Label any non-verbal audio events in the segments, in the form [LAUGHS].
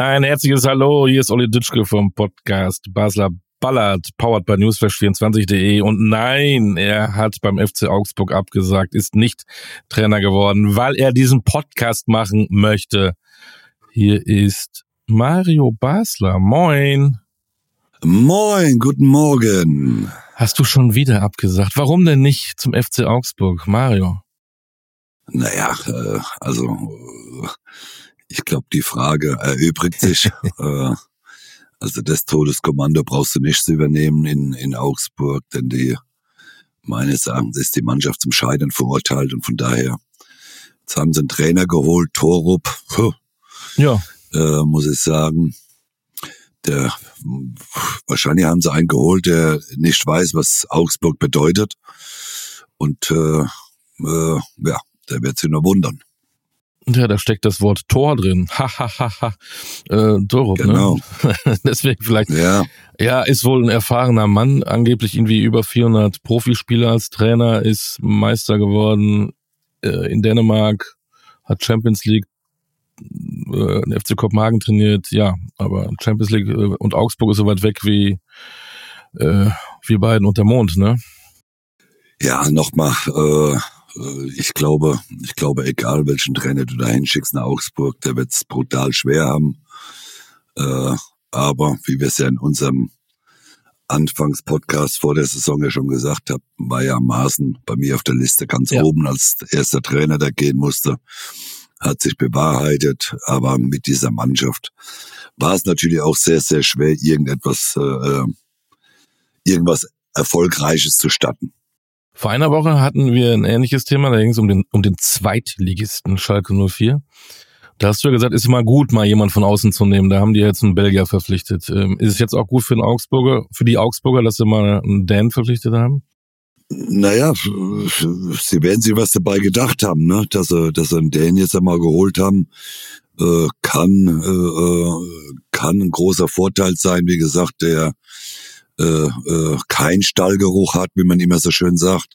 Ein herzliches Hallo, hier ist Olli Dütschke vom Podcast Basler Ballard, powered by newsflash24.de. Und nein, er hat beim FC Augsburg abgesagt, ist nicht Trainer geworden, weil er diesen Podcast machen möchte. Hier ist Mario Basler. Moin. Moin, guten Morgen. Hast du schon wieder abgesagt? Warum denn nicht zum FC Augsburg, Mario? Naja, äh, also äh, ich glaube, die Frage erübrigt sich. [LAUGHS] äh, also das Todeskommando brauchst du nicht zu übernehmen in, in Augsburg, denn die meines Erachtens ist die Mannschaft zum Scheitern verurteilt und von daher jetzt haben sie einen Trainer geholt, Torup. Puh, Ja, äh, muss ich sagen. Der wahrscheinlich haben sie einen geholt, der nicht weiß, was Augsburg bedeutet. Und äh, äh, ja, der wird sich nur wundern. Ja, da steckt das Wort Tor drin. Ha, ha, ha, ha. Äh, Dorup, Genau. ne? [LAUGHS] Deswegen vielleicht Ja, Ja, ist wohl ein erfahrener Mann, angeblich irgendwie über 400 Profispieler als Trainer, ist Meister geworden äh, in Dänemark, hat Champions League äh, FC Kopenhagen trainiert, ja, aber Champions League äh, und Augsburg ist so weit weg wie äh, wir beiden und der Mond, ne? ja, nochmal, äh, ich glaube, ich glaube, egal welchen Trainer du da hinschickst nach Augsburg, der wird es brutal schwer haben. Äh, aber wie wir es ja in unserem Anfangspodcast vor der Saison ja schon gesagt haben, war ja Maaßen bei mir auf der Liste ganz Ja. oben als erster Trainer, der gehen musste. Hat sich bewahrheitet, aber mit dieser Mannschaft war es natürlich auch sehr, sehr schwer, irgendetwas, äh, äh, irgendwas Erfolgreiches zu starten. Vor einer Woche hatten wir ein ähnliches Thema, da ging es um den, um den Zweitligisten Schalke 04. Da hast du ja gesagt, ist immer gut, mal jemand von außen zu nehmen. Da haben die jetzt einen Belgier verpflichtet. Ähm, ist es jetzt auch gut für den Augsburger, für die Augsburger, dass sie mal einen Dan verpflichtet haben? Naja, sie werden sich was dabei gedacht haben, ne? dass sie, dass sie einen Dänen jetzt einmal geholt haben, äh, kann, äh, äh, kann ein großer Vorteil sein. Wie gesagt, der äh, äh, kein Stallgeruch hat, wie man immer so schön sagt,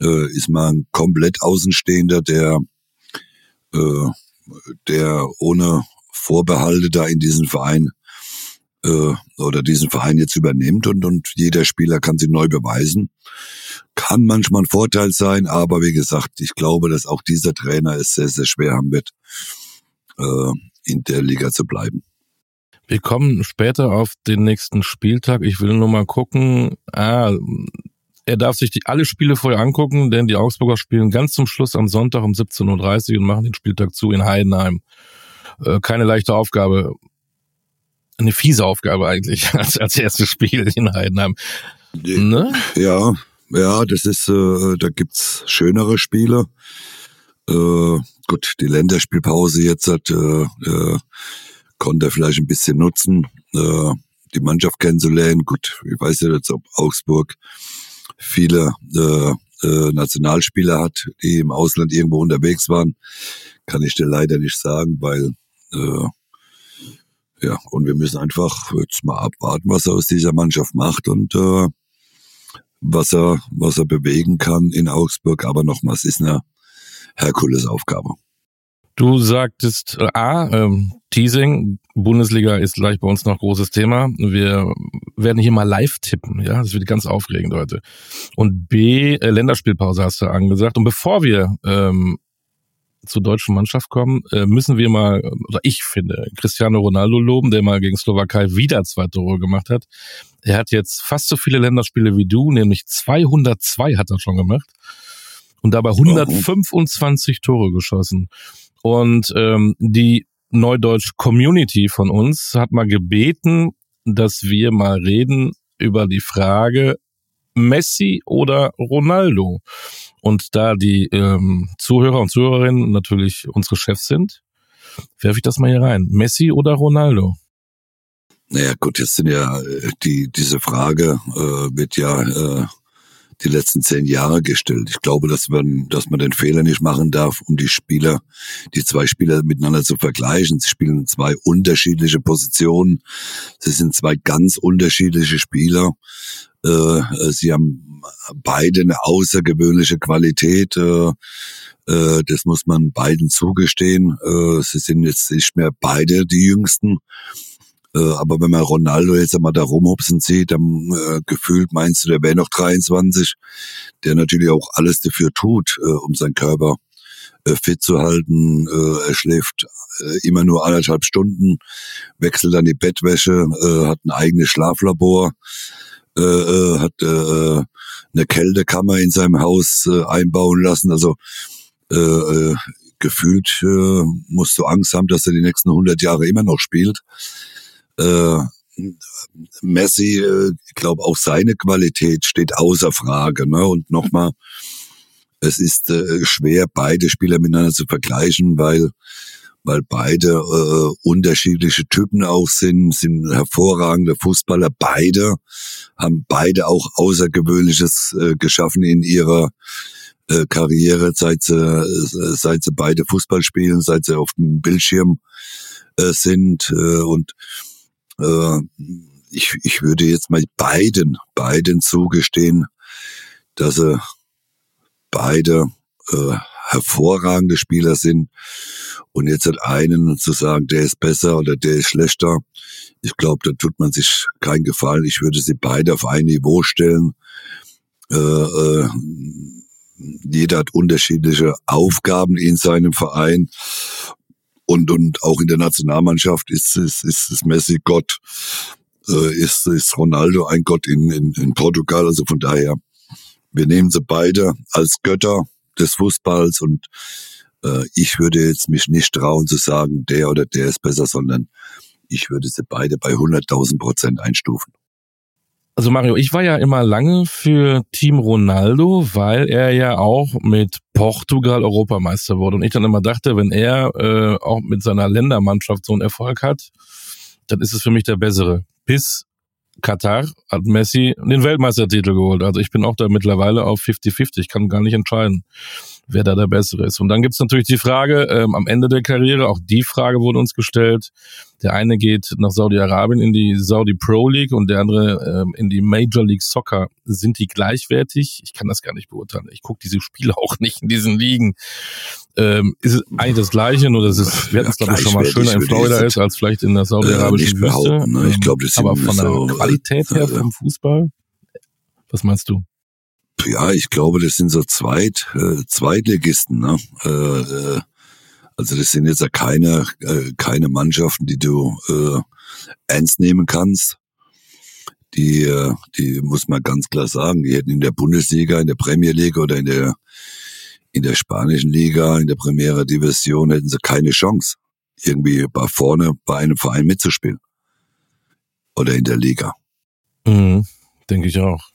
äh, ist mal ein komplett Außenstehender, der, äh, der ohne Vorbehalte da in diesen Verein äh, oder diesen Verein jetzt übernimmt und, und jeder Spieler kann sich neu beweisen. Kann manchmal ein Vorteil sein, aber wie gesagt, ich glaube, dass auch dieser Trainer es sehr, sehr schwer haben wird, äh, in der Liga zu bleiben. Wir kommen später auf den nächsten Spieltag. Ich will nur mal gucken. Ah, er darf sich die, alle Spiele vorher angucken, denn die Augsburger spielen ganz zum Schluss am Sonntag um 17.30 Uhr und machen den Spieltag zu in Heidenheim. Äh, keine leichte Aufgabe. Eine fiese Aufgabe eigentlich [LAUGHS] als, als erstes Spiel in Heidenheim. Ne? Ja, ja, das ist, äh, da gibt's schönere Spiele. Äh, gut, die Länderspielpause jetzt hat, äh, äh, konnte er vielleicht ein bisschen nutzen, äh, die Mannschaft kennenzulernen. Gut, ich weiß ja jetzt, ob Augsburg viele äh, äh, Nationalspieler hat, die im Ausland irgendwo unterwegs waren. Kann ich dir leider nicht sagen, weil äh, ja, und wir müssen einfach jetzt mal abwarten, was er aus dieser Mannschaft macht und äh, was er, was er bewegen kann in Augsburg. Aber nochmals, ist eine Herkulesaufgabe. Du sagtest, äh, A, ähm, Teasing, Bundesliga ist gleich bei uns noch großes Thema. Wir werden hier mal live tippen, ja, das wird ganz aufregend heute. Und B, äh, Länderspielpause hast du angesagt. Und bevor wir ähm, zur deutschen Mannschaft kommen, äh, müssen wir mal, oder ich finde, Cristiano Ronaldo loben, der mal gegen Slowakei wieder zwei Tore gemacht hat. Er hat jetzt fast so viele Länderspiele wie du, nämlich 202 hat er schon gemacht. Und dabei 125 Tore geschossen. Und ähm, die Neudeutsch Community von uns hat mal gebeten, dass wir mal reden über die Frage Messi oder Ronaldo. Und da die ähm, Zuhörer und Zuhörerinnen natürlich unsere Chefs sind, werfe ich das mal hier rein. Messi oder Ronaldo? Naja, gut, jetzt sind ja äh, die, diese Frage äh, wird ja äh, die letzten zehn Jahre gestellt. Ich glaube, dass man, dass man den Fehler nicht machen darf, um die Spieler, die zwei Spieler miteinander zu vergleichen. Sie spielen zwei unterschiedliche Positionen. Sie sind zwei ganz unterschiedliche Spieler. Äh, sie haben beide eine außergewöhnliche Qualität. Äh, Äh, das muss man beiden zugestehen. Sie sind jetzt nicht mehr beide die Jüngsten. Äh, aber wenn man Ronaldo jetzt einmal da rumhupsen sieht, dann äh, gefühlt meinst du, der wäre noch 23, der natürlich auch alles dafür tut, äh, um seinen Körper äh, fit zu halten. Äh, er schläft äh, immer nur anderthalb Stunden, wechselt dann die Bettwäsche, hat ein eigenes Schlaflabor, hat eine Kältekammer in seinem Haus einbauen lassen. Also gefühlt musst du Angst haben, dass er die nächsten 100 Jahre immer noch spielt. Äh, Messi, äh, ich glaube, auch seine Qualität steht außer Frage. Ne? Und nochmal, es ist äh, schwer, beide Spieler miteinander zu vergleichen, weil weil beide äh, unterschiedliche Typen auch sind, sind hervorragende Fußballer. Beide haben beide auch Außergewöhnliches äh, geschaffen in ihrer äh, Karriere, seit sie, äh, seit sie beide Fußball spielen, seit sie auf dem Bildschirm äh, sind. Und äh, ich, ich würde jetzt mal beiden, beiden zugestehen, dass sie beide äh, hervorragende Spieler sind. Und jetzt hat einen zu sagen, der ist besser oder der ist schlechter. Ich glaube, da tut man sich keinen Gefallen. Ich würde sie beide auf ein Niveau stellen. Äh, äh, jeder hat unterschiedliche Aufgaben in seinem Verein. Und, und auch in der Nationalmannschaft ist, ist, ist, ist Messi Gott, äh, ist, ist Ronaldo ein Gott in, in, in Portugal. Also von daher, wir nehmen sie beide als Götter des Fußballs und äh, ich würde jetzt mich nicht trauen zu sagen, der oder der ist besser, sondern ich würde sie beide bei 100.000 Prozent einstufen. Also Mario, ich war ja immer lange für Team Ronaldo, weil er ja auch mit Portugal Europameister wurde. Und ich dann immer dachte, wenn er äh, auch mit seiner Ländermannschaft so einen Erfolg hat, dann ist es für mich der bessere. Bis Katar hat Messi den Weltmeistertitel geholt. Also ich bin auch da mittlerweile auf 50-50. Ich kann gar nicht entscheiden, wer da der Bessere ist. Und dann gibt's natürlich die Frage ähm, am Ende der Karriere, auch die Frage wurde uns gestellt. Der eine geht nach Saudi-Arabien in die Saudi Pro League und der andere ähm, in die Major League Soccer. Sind die gleichwertig? Ich kann das gar nicht beurteilen. Ich gucke diese Spiele [LAUGHS] auch nicht in diesen Ligen. Ähm, ist es eigentlich das Gleiche, nur dass es, wir hatten es glaube ich schon mal schöner in Florida ist als vielleicht in der saudi-arabischen äh, Wüste. Ne? Ich glaube, das Aber von der Qualität her äh, vom Fußball, was meinst du? Ja, ich glaube, das sind so Zweit, äh, Zweitligisten. Ne? Äh, äh, also das sind jetzt ja keine, äh, keine Mannschaften, die du äh, ernst nehmen kannst. Die, äh, die muss man ganz klar sagen, die hätten in der Bundesliga, in der Premier League oder in der in der spanischen Liga, in der Primera Division hätten sie keine Chance, irgendwie bei vorne bei einem Verein mitzuspielen. Oder in der Liga. Mhm, denke ich auch.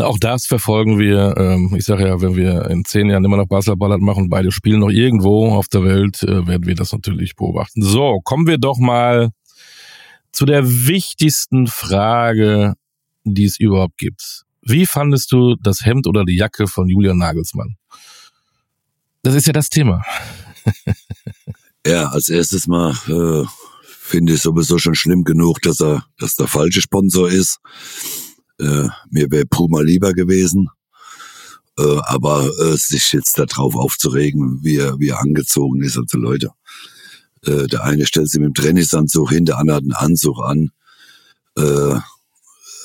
Auch das verfolgen wir. Ähm, ich sage ja, wenn wir in zehn Jahren immer noch Basketball machen, beide spielen noch irgendwo auf der Welt, äh, werden wir das natürlich beobachten. So, kommen wir doch mal zu der wichtigsten Frage, die es überhaupt gibt. Wie fandest du das Hemd oder die Jacke von Julian Nagelsmann? Das ist ja das Thema. [LAUGHS] ja, als erstes mal äh, finde ich sowieso schon schlimm genug, dass er, dass der falsche Sponsor ist. Äh, mir wäre Puma lieber gewesen. Äh, aber äh, sich jetzt darauf aufzuregen, wie er, wie er angezogen ist, also Leute. Äh, der eine stellt sich mit dem Trainingsanzug hin, der andere hat einen Anzug an. Äh,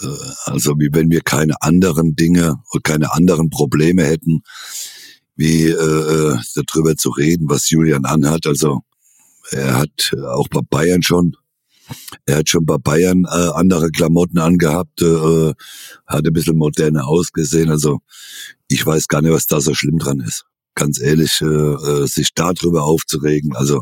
äh, also wie wenn wir keine anderen Dinge und keine anderen Probleme hätten, wie äh, äh, darüber zu reden, was Julian anhat. Also er hat auch bei Bayern schon, er hat schon bei Bayern äh, andere Klamotten angehabt, äh, hat ein bisschen moderner ausgesehen. Also ich weiß gar nicht, was da so schlimm dran ist. Ganz ehrlich, äh, äh sich darüber aufzuregen. Also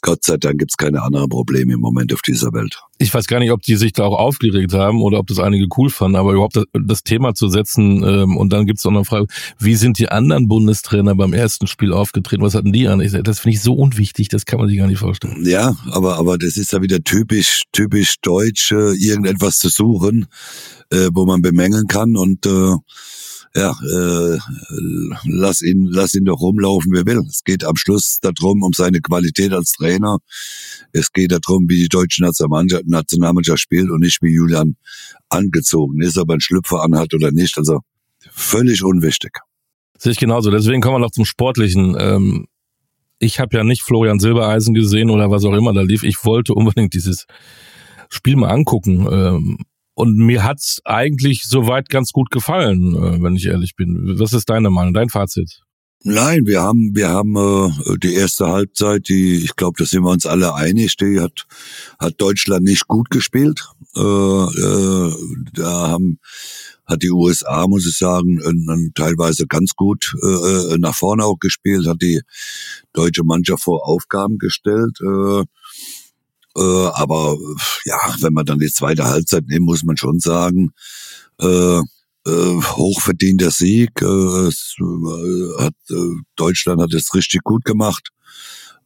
Gott sei Dank gibt's keine anderen Probleme im Moment auf dieser Welt. Ich weiß gar nicht, ob die sich da auch aufgeregt haben oder ob das einige cool fanden, aber überhaupt das, das Thema zu setzen ähm, und dann gibt's auch noch eine Frage, wie sind die anderen Bundestrainer beim ersten Spiel aufgetreten? Was hatten die an? Ich, das finde ich so unwichtig, das kann man sich gar nicht vorstellen. Ja, aber aber das ist ja wieder typisch typisch deutsch, äh, irgendetwas zu suchen, äh, wo man bemängeln kann und äh, ja, äh, lass ihn, lass ihn doch rumlaufen, wer will. Es geht am Schluss darum, um seine Qualität als Trainer. Es geht darum, wie die deutsche Nationalmannschaft, Nationalmannschaft spielt und nicht wie Julian angezogen ist, ob er einen Schlüpfer anhat oder nicht. Also völlig unwichtig. Sehe ich genauso. Deswegen kommen wir noch zum Sportlichen. Ähm, ich habe ja nicht Florian Silbereisen gesehen oder was auch immer da lief. Ich wollte unbedingt dieses Spiel mal angucken. Ähm, und mir hat's eigentlich soweit ganz gut gefallen, äh, wenn ich ehrlich bin. Was ist deine Meinung, dein Fazit? Nein, wir haben, wir haben äh, die erste Halbzeit, die, ich glaube, da sind wir uns alle einig, die hat, hat Deutschland nicht gut gespielt. Äh, äh, da haben, hat die USA, muss ich sagen, teilweise ganz gut äh, äh, nach vorne auch gespielt, hat die deutsche Mannschaft vor Aufgaben gestellt. Äh, äh, aber ja, wenn man dann die zweite Halbzeit nimmt, muss man schon sagen, äh, äh, hochverdienter Sieg. Äh, äh, hat, äh, Deutschland hat es richtig gut gemacht,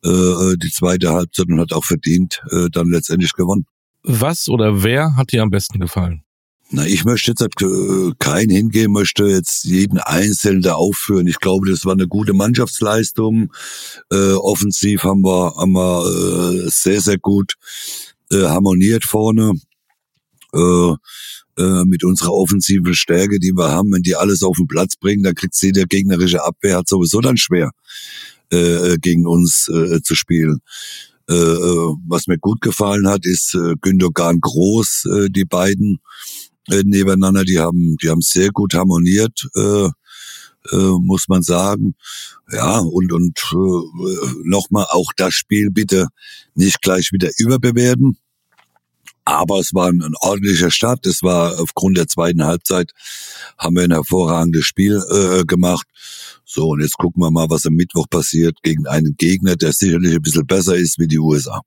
äh, äh, die zweite Halbzeit und hat auch verdient äh, dann letztendlich gewonnen. Was oder wer hat dir am besten gefallen? Na, ich möchte jetzt äh, kein hingehen, möchte jetzt jeden Einzelnen da aufführen. Ich glaube, das war eine gute Mannschaftsleistung. Äh, offensiv haben wir, haben wir äh, sehr, sehr gut äh, harmoniert vorne. Äh, äh, mit unserer offensiven Stärke, die wir haben, wenn die alles auf den Platz bringen, dann kriegt sie der gegnerische Abwehr hat sowieso dann schwer äh, gegen uns äh, zu spielen. Äh, äh, was mir gut gefallen hat, ist äh, Gündogan Groß, äh, die beiden äh, nebeneinander, die haben, die haben sehr gut harmoniert, äh, äh, muss man sagen. Ja, und, und äh, nochmal auch das Spiel bitte nicht gleich wieder überbewerten. Aber es war ein, ordentlicher Start. Es war aufgrund der zweiten Halbzeit haben wir ein hervorragendes Spiel äh, gemacht. So, und jetzt gucken wir mal, was am Mittwoch passiert gegen einen Gegner, der sicherlich ein bisschen besser ist wie die USA.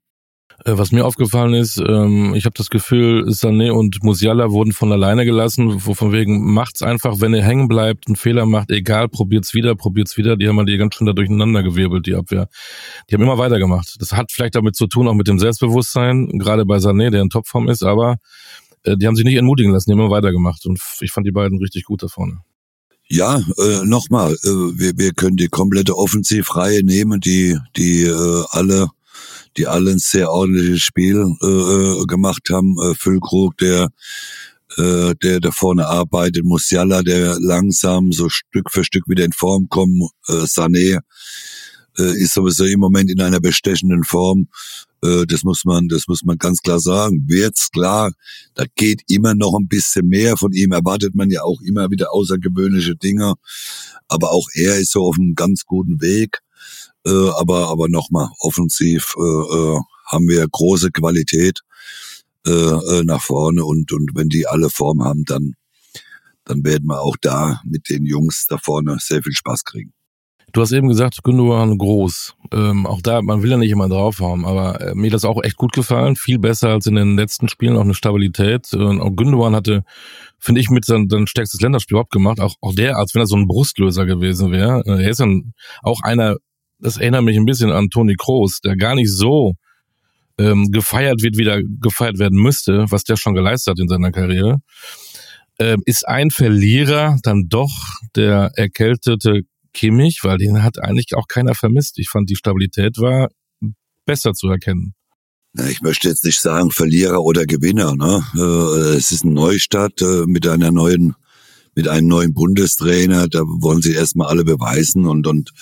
Äh, was mir aufgefallen ist, ähm, ich habe das Gefühl, Sané und Musiala wurden von alleine gelassen, von wegen macht's einfach, wenn ihr hängen bleibt, einen Fehler macht, egal, probiert's wieder, probiert's wieder. Die haben die ganz schön da durcheinander gewirbelt, die Abwehr. Die haben immer weitergemacht. Das hat vielleicht damit zu tun, auch mit dem Selbstbewusstsein, gerade bei Sané, der in Topform ist, aber äh, die haben sich nicht entmutigen lassen, die haben immer weitergemacht. Und ich fand die beiden richtig gut da vorne. Ja, äh, nochmal, äh, wir, wir können die komplette Offensivreihe nehmen, die, die äh, alle die alle ein sehr ordentliches Spiel äh, äh, gemacht haben. Äh, Füllkrug, der äh, der da vorne arbeitet, Musiala, der langsam so Stück für Stück wieder in Form kommt, äh, Sané äh, ist sowieso im Moment in einer bestechenden Form. Äh, das muss man, das muss man ganz klar sagen. Wird's klar, da geht immer noch ein bisschen mehr. Von ihm erwartet man ja auch immer wieder außergewöhnliche Dinge. Aber auch er ist so auf einem ganz guten Weg. Äh, aber aber nochmal, offensiv äh, äh, haben wir große Qualität äh, äh, nach vorne und, und wenn die alle Form haben, dann, dann werden wir auch da mit den Jungs da vorne sehr viel Spaß kriegen. Du hast eben gesagt, Gündogan groß. Ähm, auch da, man will ja nicht immer draufhauen, aber äh, mir das auch echt gut gefallen. Viel besser als in den letzten Spielen, auch eine Stabilität. Und auch Gündogan hatte, finde ich, mit sein, sein stärkstes Länderspiel überhaupt gemacht. Auch, auch der, als wenn er so ein Brustlöser gewesen wäre. Äh, er ist dann auch einer, das erinnert mich ein bisschen an Toni Kroos, der gar nicht so ähm, gefeiert wird, wie der gefeiert werden müsste, was der schon geleistet hat in seiner Karriere. Ähm, ist ein Verlierer dann doch der erkältete Kimmich, weil den hat eigentlich auch keiner vermisst. Ich fand, die Stabilität war besser zu erkennen. Ich möchte jetzt nicht sagen Verlierer oder Gewinner. Ne? Äh, es ist ein Neustart äh, mit einer neuen, mit einem neuen Bundestrainer. Da wollen sie erstmal alle beweisen und und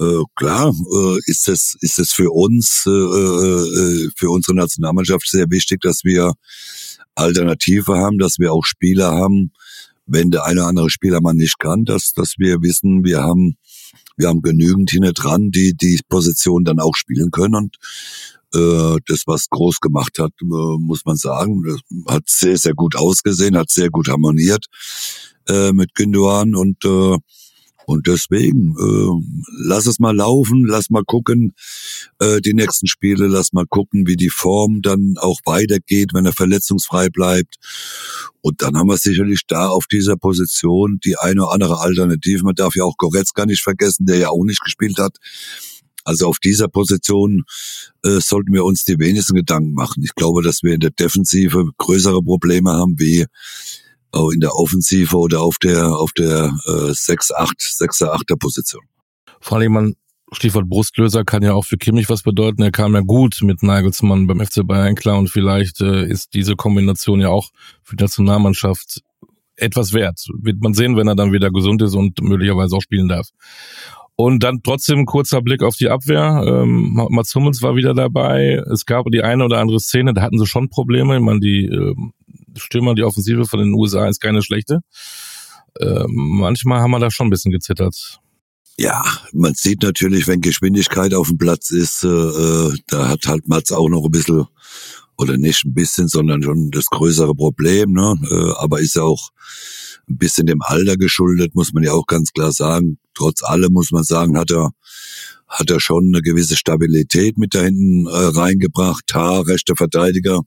äh, klar äh, ist es ist es für uns äh, äh, für unsere Nationalmannschaft sehr wichtig, dass wir Alternative haben, dass wir auch Spieler haben, wenn der eine oder andere Spieler man nicht kann, dass dass wir wissen, wir haben wir haben genügend hinten dran, die die Position dann auch spielen können. Und äh, das, was groß gemacht hat, äh, muss man sagen, hat sehr, sehr gut ausgesehen, hat sehr gut harmoniert äh, mit Gündogan. Und äh, und deswegen, äh, lass es mal laufen, lass mal gucken, äh, die nächsten Spiele, lass mal gucken, wie die Form dann auch weitergeht, wenn er verletzungsfrei bleibt. Und dann haben wir sicherlich da auf dieser Position die eine oder andere Alternative. Man darf ja auch Goretzka nicht vergessen, der ja auch nicht gespielt hat. Also auf dieser Position äh, sollten wir uns die wenigsten Gedanken machen. Ich glaube, dass wir in der Defensive größere Probleme haben wie auch in der Offensive oder auf der auf der äh, 6 8 6 8er Position. Vor allem man Stichwort Brustlöser kann ja auch für Kimmich was bedeuten. Er kam ja gut mit Nagelsmann beim FC Bayern klar und vielleicht äh, ist diese Kombination ja auch für die Nationalmannschaft etwas wert. Wird man sehen, wenn er dann wieder gesund ist und möglicherweise auch spielen darf. Und dann trotzdem kurzer Blick auf die Abwehr. Ähm, Mats Hummels war wieder dabei. Es gab die eine oder andere Szene, da hatten sie schon Probleme. Ich meine, die äh, Stürmer, die Offensive von den USA ist keine schlechte. Äh, manchmal haben wir da schon ein bisschen gezittert. Ja, man sieht natürlich, wenn Geschwindigkeit auf dem Platz ist, äh, äh, da hat halt Mats auch noch ein bisschen, oder nicht ein bisschen, sondern schon das größere Problem, ne? Äh, aber ist ja auch ein bisschen dem Alter geschuldet, muss man ja auch ganz klar sagen. Trotz allem muss man sagen, hat er hat er schon eine gewisse Stabilität mit da hinten äh, reingebracht. Ha, rechter Verteidiger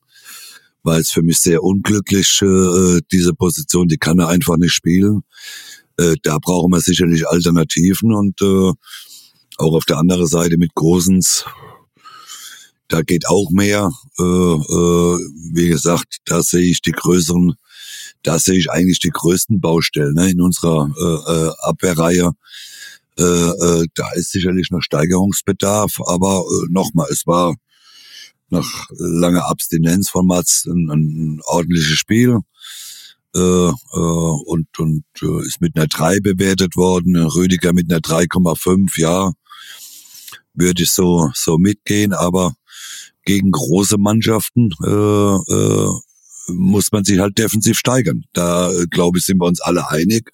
war jetzt für mich sehr unglücklich, äh, diese Position, die kann er einfach nicht spielen. Äh, da brauchen wir sicherlich Alternativen und äh, auch auf der anderen Seite mit Großens, da geht auch mehr. Äh, äh, wie gesagt, da sehe ich die größeren, da sehe ich eigentlich die größten Baustellen ne, in unserer äh, äh, Abwehrreihe. Äh, äh, da ist sicherlich noch Steigerungsbedarf, aber äh, nochmal, es war nach langer Abstinenz von Mats ein, ein ordentliches Spiel äh, äh, und, und äh, ist mit einer 3 bewertet worden. Rüdiger mit einer 3,5, ja, würde ich so, so mitgehen, aber gegen große Mannschaften äh, äh, muss man sich halt defensiv steigern. Da, äh, glaube ich, sind wir uns alle einig.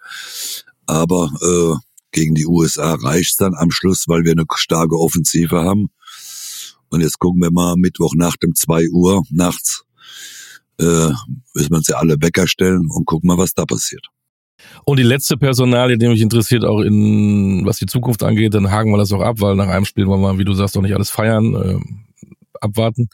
Aber äh, gegen die USA reicht's dann am Schluss, weil wir eine starke Offensive haben. Und jetzt gucken wir mal Mittwoch nach dem 2 Uhr nachts, äh, müssen wir uns ja alle Wecker stellen und gucken mal, was da passiert. Und die letzte Personalie, die mich interessiert, auch in was die Zukunft angeht, dann haken wir das auch ab, weil nach einem Spiel wollen wir, wie du sagst, doch nicht alles feiern, äh, abwarten.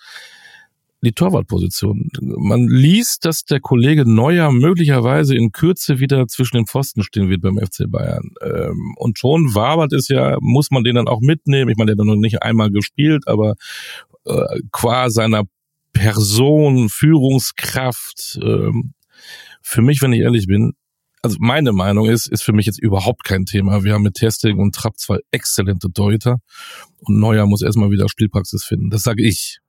Die Torwartposition. Man liest, dass der Kollege Neuer möglicherweise in Kürze wieder zwischen den Pfosten stehen wird beim FC Bayern. Ähm, und schon wabert es ja, muss man den dann auch mitnehmen. Ich meine, der hat noch nicht einmal gespielt, aber äh, qua seiner Person, Führungskraft. Ähm, für mich, wenn ich ehrlich bin, also meine Meinung ist, ist für mich jetzt überhaupt kein Thema. Wir haben mit Testing und Trapp zwei exzellente Deuter und Neuer muss erstmal wieder Spielpraxis finden. Das sage ich.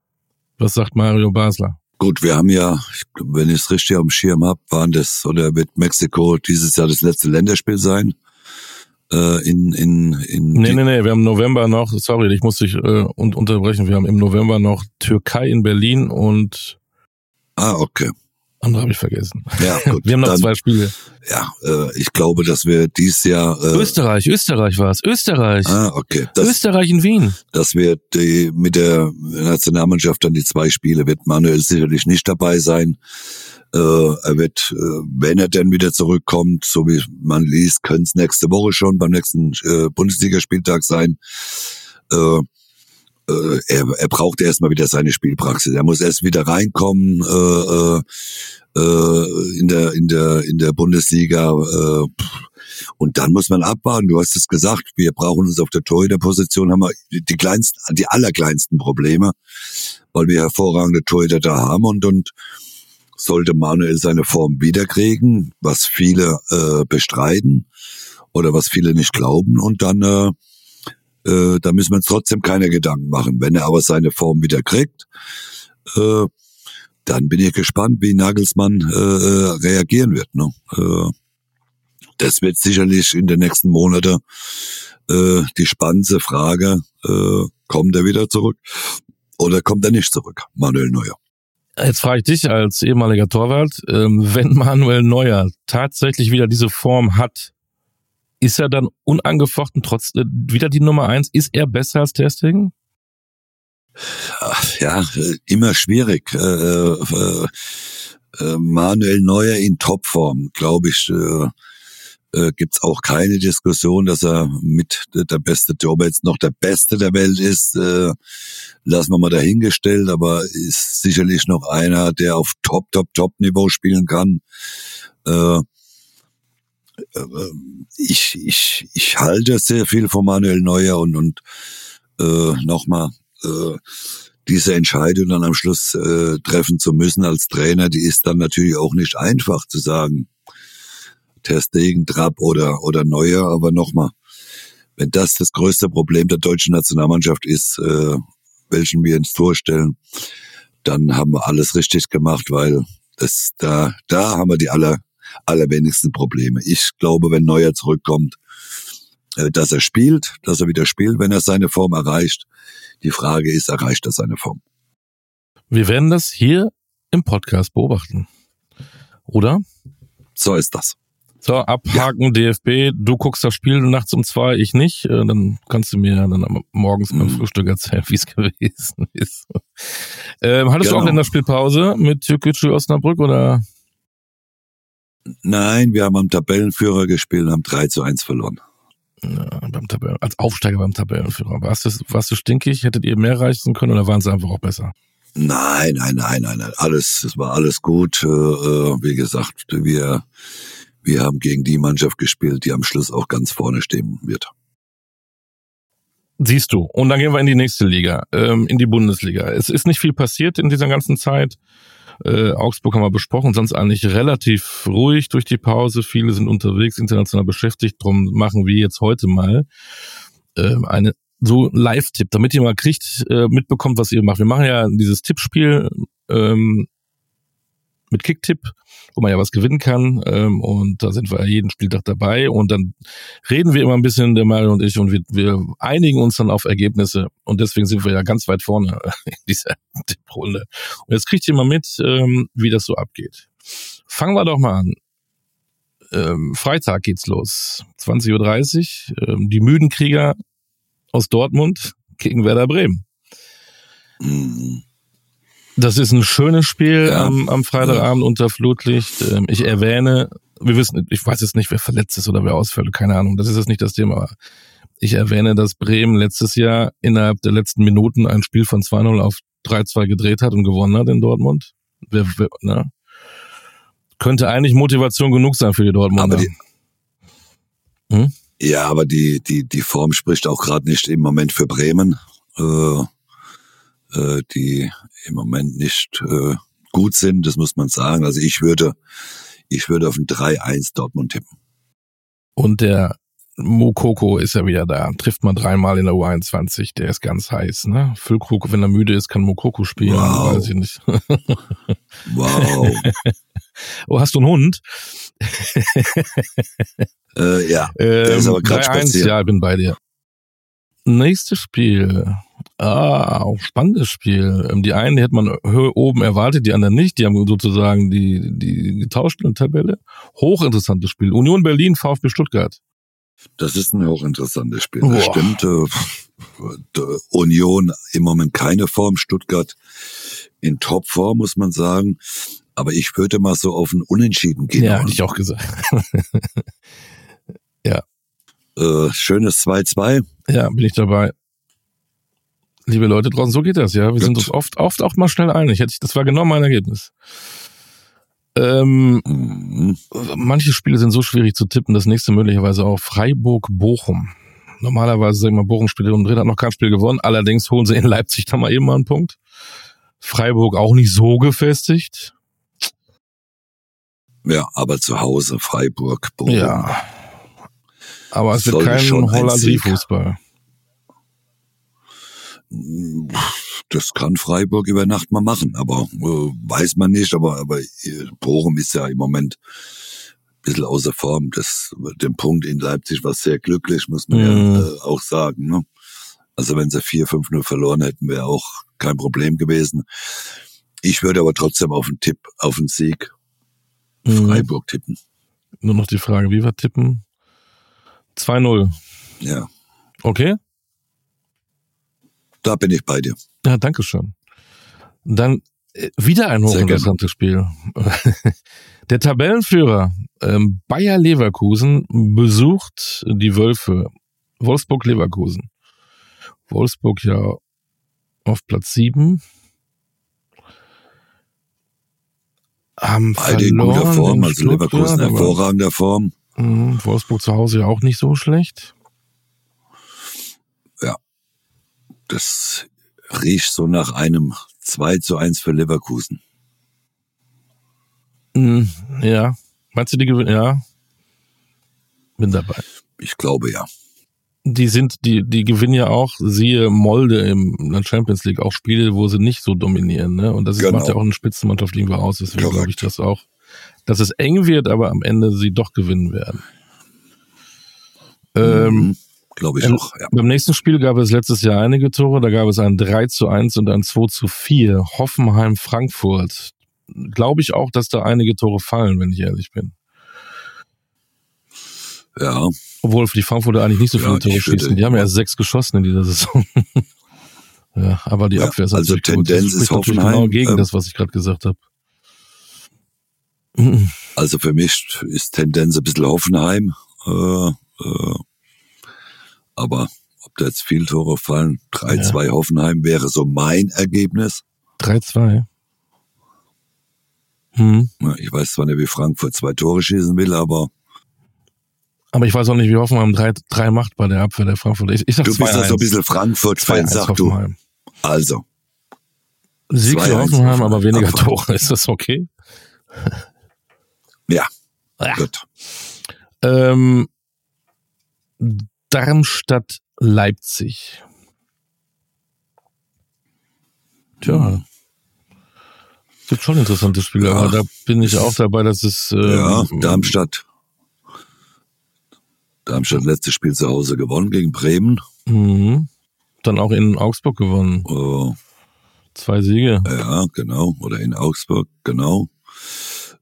Was sagt Mario Basler? Gut, wir haben ja, wenn ich es richtig dem Schirm habe, waren das oder wird Mexiko dieses Jahr das letzte Länderspiel sein äh, in, in, in. Nee, nee, nee, wir haben im November noch, sorry, ich muss dich äh, unterbrechen, wir haben im November noch Türkei in Berlin und. Ah, okay. Andere habe ich vergessen. Ja, [LAUGHS] gut. Wir haben noch dann, zwei Spiele. Ja, äh, ich glaube, dass wir dies Jahr. Äh, Österreich, Österreich war es. Österreich. Ah, okay. Das, Österreich in Wien. Dass wir die, mit der Nationalmannschaft dann die zwei Spiele wird Manuel sicherlich nicht dabei sein. Äh, er wird, äh, wenn er denn wieder zurückkommt, so wie man liest, könnte es nächste Woche schon beim nächsten äh, Bundesligaspieltag sein. Äh, äh, er, er braucht erstmal wieder seine Spielpraxis. Er muss erst wieder reinkommen äh, äh, äh, in der in der in der Bundesliga äh, und dann muss man abwarten. Du hast es gesagt, wir brauchen uns auf der Torhüterposition haben wir die kleinsten, die allerkleinsten Probleme, weil wir hervorragende Torhüter da haben und und sollte Manuel seine Form wiederkriegen, was viele äh, bestreiten oder was viele nicht glauben und dann äh, äh, da müssen wir uns trotzdem keine Gedanken machen. Wenn er aber seine Form wieder kriegt, äh, dann bin ich gespannt, wie Nagelsmann äh, äh, reagieren wird. Ne? Äh, das wird sicherlich in den nächsten Monaten äh, die spannende Frage, äh, kommt er wieder zurück oder kommt er nicht zurück, Manuel Neuer? Jetzt frage ich dich als ehemaliger Torwart, ähm, wenn Manuel Neuer tatsächlich wieder diese Form hat, ist er dann unangefochten trotz äh, wieder die Nummer eins? Ist er besser als Testing? Ja, immer schwierig. Äh, äh, äh, Manuel Neuer in Topform, glaube ich, äh, äh, gibt's auch keine Diskussion, dass er mit der beste Torwart jetzt noch der Beste der Welt ist. Äh, lassen wir mal dahingestellt, aber ist sicherlich noch einer, der auf Top, Top, Top Niveau spielen kann. Äh, äh, ich, ich, ich halte sehr viel von Manuel Neuer und, und äh, nochmal, äh, diese Entscheidung dann am Schluss äh, treffen zu müssen als Trainer, die ist dann natürlich auch nicht einfach zu sagen. Ter Stegen, Trapp oder, oder Neuer, aber nochmal, wenn das das größte Problem der deutschen Nationalmannschaft ist, äh, welchen wir ins Tor stellen, dann haben wir alles richtig gemacht, weil das, da, da haben wir die aller, allerwenigsten Probleme. Ich glaube, wenn Neuer zurückkommt, äh, dass er spielt, dass er wieder spielt, wenn er seine Form erreicht. Die Frage ist, erreicht er seine Form? Wir werden das hier im Podcast beobachten. Oder? So ist das. So, abhaken ja. DFB, du guckst das Spiel nachts um zwei, ich nicht. Äh, dann kannst du mir dann morgens beim mhm. Frühstück erzählen, [LAUGHS] wie es gewesen ist. Ähm, hattest genau. du auch in der Spielpause mit Türkgücü Osnabrück oder? Nein, wir haben am Tabellenführer gespielt und haben 3 zu 1 verloren. Ja, beim Tabellen, als Aufsteiger beim Tabellenführer. Warst du, warst du stinkig? Hättet ihr mehr reichen können oder waren sie einfach auch besser? Nein, nein, nein, nein, nein. Alles, es war alles gut. Äh, äh wie gesagt, wir wir haben gegen die Mannschaft gespielt, die am Schluss auch ganz vorne stehen wird. Siehst du. Und dann gehen wir in die nächste Liga, ähm, in die Bundesliga. Es ist nicht viel passiert in dieser ganzen Zeit. Äh, Augsburg haben wir besprochen, sonst eigentlich relativ ruhig durch die Pause. Viele sind unterwegs, international beschäftigt. Drum machen wir jetzt heute mal äh, eine so Live-Tipp, damit ihr mal kriegt, äh, mitbekommt, was ihr macht. Wir machen ja dieses Tippspiel ähm, mit Kicktipp wo man ja was gewinnen kann. Ähm, und da sind wir jeden Spieltag dabei. Und dann reden wir immer ein bisschen, der Mario und ich, und wir, wir einigen uns dann auf Ergebnisse. Und deswegen sind wir ja ganz weit vorne [LAUGHS] in dieser Tipprunde. Und jetzt kriegt ihr mal mit, ähm, wie das so abgeht. Fangen wir doch mal an. Ähm, Freitag geht's los. 20.30 Uhr. Ähm, die müden Krieger aus Dortmund gegen Werder Bremen. Mhm. Das ist ein schönes Spiel ja. am, am Freitagabend ja. unter Flutlicht. Ähm, ich erwähne, wir wissen, ich weiß jetzt nicht, wer verletzt ist oder wer ausfällt, keine Ahnung. Das ist jetzt nicht das Thema. Ich erwähne, dass Bremen letztes Jahr innerhalb der letzten Minuten ein Spiel von 2-0 auf 3-2 gedreht hat und gewonnen hat in Dortmund. Wer, wer, ne? Könnte eigentlich Motivation genug sein für die Dortmunder. Die, hm? Ja, aber die, die, die Form spricht auch gerade nicht im Moment für Bremen. Äh, äh, die im Moment nicht äh, gut sind, das muss man sagen. Also ich würde, ich würde auf ein 3-1 Dortmund tippen. Und der Mokoko ist ja wieder da. Trifft man dreimal in der U21. Der ist ganz heiß, ne? Füllkrug, wenn er müde ist, kann Mokoko spielen. Wow. Weiß ich nicht. [LAUGHS] wow. [LAUGHS] oh, hast du einen Hund? äh, ja. [LAUGHS] Der ähm, ist aber gerade spazieren. Ja, bin bei dir. Nächstes Spiel. Ah, auch spannendes Spiel. Ähm, die einen die hätte man oben erwartet, die anderen nicht. Die haben sozusagen die, die getauscht in der Tabelle. Hochinteressantes Spiel. Union Berlin, VfB Stuttgart. Das ist ein hochinteressantes Spiel. Das stimmt. Äh, Union im Moment keine Form. Stuttgart in Topform, muss man sagen. Aber ich würde mal so auf ein Unentschieden gehen. Ja, hätte ich auch gesagt. [LAUGHS] ja. Äh, schönes 2-2. Ja, bin ich dabei liebe Leute draußen, so geht das, ja. Wir Gut. sind uns oft, oft auch mal schnell einig. Das war genau mein Ergebnis. Ähm, mhm. Manche Spiele sind so schwierig zu tippen. Das nächste möglicherweise auch Freiburg-Bochum. Normalerweise sagen wir, Bochum spielt um Dreh, hat noch kein Spiel gewonnen. Allerdings holen sie in Leipzig da mal eben mal einen Punkt. Freiburg auch nicht so gefestigt. Ja, aber zu Hause Freiburg, Bochum. Ja. Aber es wird kein Hollandie-Fußball das kann Freiburg über Nacht mal machen, aber äh, weiß man nicht. Aber, aber äh, Bochum ist ja im Moment ein bisschen außer Form. Das, den Punkt in Leipzig war sehr glücklich, muss man mhm. ja äh, auch sagen. Ne? Also wenn sie 4-5-0 verloren hätten, wäre auch kein Problem gewesen. Ich würde aber trotzdem auf einen Tipp, auf einen Sieg mhm. Freiburg tippen. Nur noch die Frage, wie wir tippen? 2-0. Ja. Okay. Da bin ich bei dir. Ja, danke schön. Dann äh, wieder ein hochinteressantes Spiel. [LAUGHS] Der Tabellenführer ähm, Bayer Leverkusen besucht die Wölfe Wolfsburg-Leverkusen. Wolfsburg ja auf Platz sieben. Haben Beide in guter Form, also Leverkusen hervorragender Form. Mh, Wolfsburg zu Hause ja auch nicht so schlecht. Das riecht so nach einem 2 zu 1 für Leverkusen. Hm, ja. Meinst du die gewinnen? Ja. Bin dabei. Ich glaube ja. Die sind, die, die gewinnen ja auch, siehe Molde im der Champions League, auch Spiele, wo sie nicht so dominieren, ne? Und das ist, macht ja genau. auch eine Spitzenmannschaft irgendwo aus, deswegen glaube ich das auch. Dass es eng wird, aber am Ende sie doch gewinnen werden. Ähm, Mhm. Glaube ich auch, ja. Beim nächsten Spiel gab es letztes Jahr einige Tore. Da gab es ein 3 zu 1 und ein 2 zu 4. Hoffenheim-Frankfurt. Glaube ich auch, dass da einige Tore fallen, wenn ich ehrlich bin. Ja, Obwohl für die Frankfurter eigentlich nicht so viele Ja, Tore schießen. Die haben ja erst sechs geschossen in dieser Saison. [LAUGHS] ja, aber die Ja, Abwehr ist also natürlich gut. Tendenz Das spricht ist natürlich Hoffenheim, genau gegen ähm, das, was ich gerade gesagt habe. Mhm. also für mich ist Tendenz ein bisschen Hoffenheim. Äh, äh, aber ob da jetzt viele Tore fallen, 3-2 Hoffenheim wäre so mein Ergebnis. 3-2. Hm. Ja, Ich weiß zwar nicht, wie Frankfurt zwei Tore schießen will, aber Aber ich weiß auch nicht, wie Hoffenheim 3, 3 macht bei der Abwehr der Frankfurter. Ich, ich sag du bist ja so ein 2-1. bisschen Frankfurt-Fan, 2-1 sag du. Hoffenheim. Also, Sieg für 2-1 Hoffenheim, aber weniger Abfahrt. [LAUGHS] Tore. Ist das okay? Ja, Ja. gut. Ähm, Darmstadt Leipzig. Tja. Gibt schon interessante Spiele, Ja. aber da bin ich auch dabei, dass es ähm, Ja, Darmstadt. Darmstadt letztes Spiel zu Hause gewonnen gegen Bremen. Mhm. dann auch in Augsburg gewonnen. Äh, Zwei Siege. ja, genau. Oder in Augsburg, genau.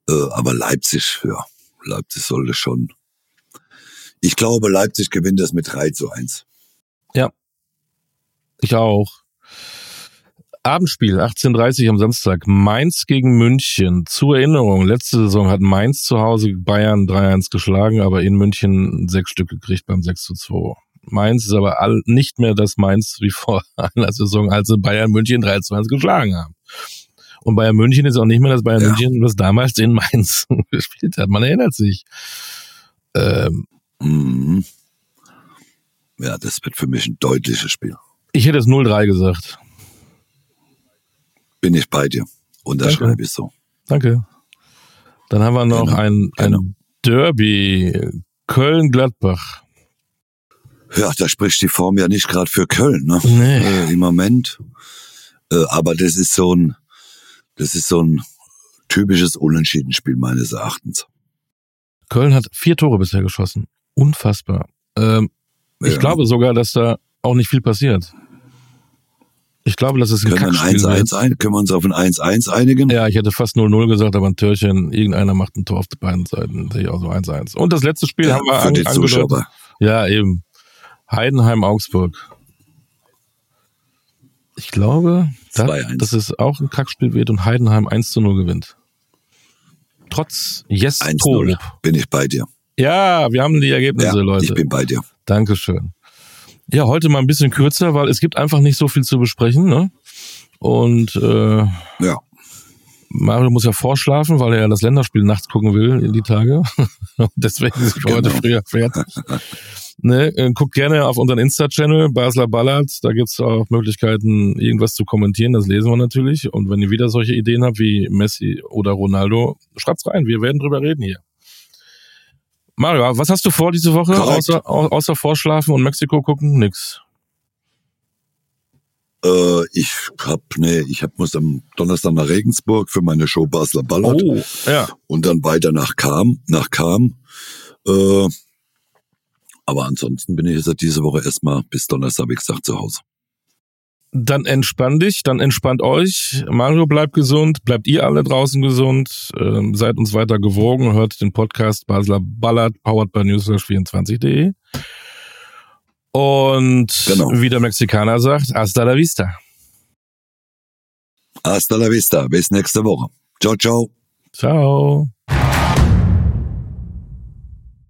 Äh, aber Leipzig, ja, Leipzig sollte schon. Ich glaube, Leipzig gewinnt das mit 3 zu 1. Ich auch. Abendspiel, 18.30 am Samstag. Mainz gegen München. Zur Erinnerung, letzte Saison hat Mainz zu Hause Bayern 3-1 geschlagen, aber in München sechs Stück gekriegt beim 6 zu 2. Mainz ist aber all, nicht mehr das Mainz wie vor [LAUGHS] einer Saison, als sie Bayern München 3 zu 1 geschlagen haben. Und Bayern München ist auch nicht mehr das Bayern Ja. München, was damals in Mainz [LAUGHS] gespielt hat. Man erinnert sich. Ähm, Mhm. Ja, das wird für mich ein deutliches Spiel. ich hätte es 0-3 gesagt. Bin ich bei dir. Unterschreibe ich so. Danke. Dann haben wir noch Genau, ein, genau. ein Derby. Köln-Gladbach. Ja, da spricht die Form ja nicht gerade für Köln, ne? Nee. Äh, Im Moment. Äh, aber das ist so ein, das ist so ein typisches Unentschiedenspiel meines Erachtens. Köln hat vier Tore bisher geschossen. Unfassbar. Ähm, Ich Ja. glaube sogar, dass da auch nicht viel passiert. Ich glaube, dass es ein Können wir ein Kackspiel 1-1 wird. ein? Können wir uns auf ein 1-1 einigen? Ja, ich hätte fast 0-0 gesagt, aber ein Türchen, irgendeiner macht ein Tor auf beiden Seiten. Sehe ich auch so 1-1. Und das letzte Spiel Ja, haben wir für an, die. Zuschauer. Ja, eben. Heidenheim-Augsburg. Ich glaube, da, 2-1. dass es auch ein Kackspiel wird und Heidenheim 1 zu 0 gewinnt. Trotz Yes 1-0. Tod. Bin ich bei dir. Ja, wir haben die Ja, Ergebnisse, ich Leute. bin bei dir. Dankeschön. Ja, heute mal ein bisschen kürzer, weil es gibt einfach nicht so viel zu besprechen, ne? Und äh, Ja. Mario muss ja vorschlafen, weil er ja das Länderspiel nachts gucken will in die Tage. [LAUGHS] Deswegen ist er heute Genau. früher fertig. ne, äh, guckt gerne auf unseren Insta-Channel, Basler Ballard. Da gibt's auch Möglichkeiten, irgendwas zu kommentieren. Das lesen wir natürlich. Und wenn ihr wieder solche Ideen habt wie Messi oder Ronaldo, schreibt's rein. Wir werden drüber reden hier. Mario, was hast du vor diese Woche? Außer, au- außer Vorschlafen und Mexiko gucken? Nix. Äh, ich hab, nee, ich hab, muss am Donnerstag nach Regensburg für meine Show Basler Ballard Oh, ja. und dann weiter nach Kam, nach Kam. Äh, aber ansonsten bin ich jetzt diese Woche erstmal bis Donnerstag, wie gesagt, zu Hause. Dann entspann dich, dann entspannt euch. Mario bleibt gesund, bleibt ihr alle draußen gesund, ähm, seid uns weiter gewogen, hört den Podcast Basler Ballard, powered by newsflash24.de. Und Genau. wie der Mexikaner sagt, hasta la vista. Hasta la vista, bis nächste Woche. Ciao, ciao. Ciao.